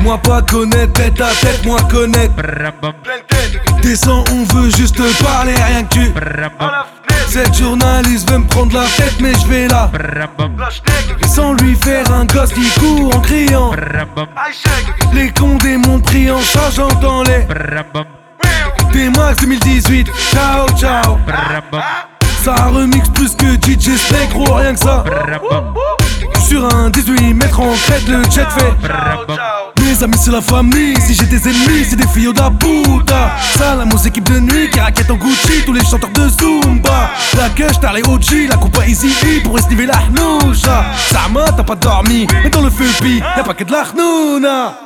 Moi pas connaître tête à tête, moi connaître. Descends, on veut juste parler, rien que tu Cette journaliste veut me prendre la tête mais je vais là. Sans lui faire un gosse qui court en criant. Les condés m'ont pris en charge, j'entends les T-Max 2018, ciao ciao. Ça remix plus que DJ Snake, gros rien que ça. Sur un 18 mètres en crête, le jet fait mes amis c'est la famille, si j'ai des ennemis c'est des filles da puta. Salamos équipe de nuit qui raquette en Gucci Tous les chanteurs de Zumba. La gueule t'as les OG, la coupe easy E Pour estiver la hnoucha. Sama t'as pas dormi, mais dans le feu pi Y'a pas que de la hnouna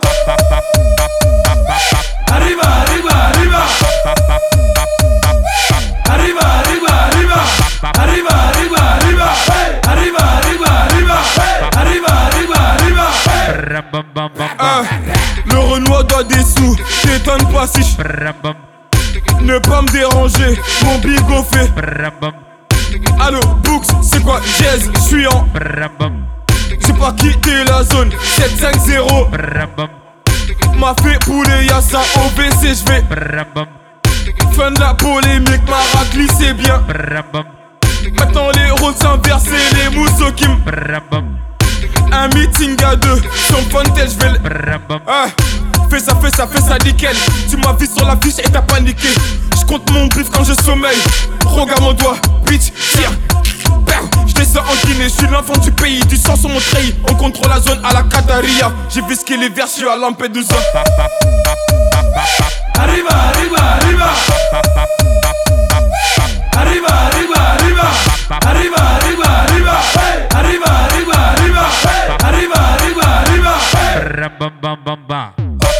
arriba, arriba. Arriba, le Renoir doit des sous, t'étonnes pas si je Ne pas me déranger, mon bigot fait. Allo, Books, c'est quoi? Jazz, je suis en J'ai pas quitté la zone. 750 M'a fait poulet, y'a ça au BC, j'vais Fin de la polémique, ma raclisse c'est bien. Maintenant les rôles s'inversent et les mousseaux qui me un meeting à deux, son fontel, je vais le. Ah, fais ça, fais ça, fais ça nickel. Tu m'as vu sur la fiche et t'as paniqué. Je compte mon brief quand je sommeille. Regarde mon doigt, bitch, tire. Je descends en Guinée, je suis l'enfant du pays, du sang sur mon treillis. On contrôle la zone à la Qataria. J'ai vu ce qu'il est vers, je suis à Lampedusa. Arriba, arriba, arriba.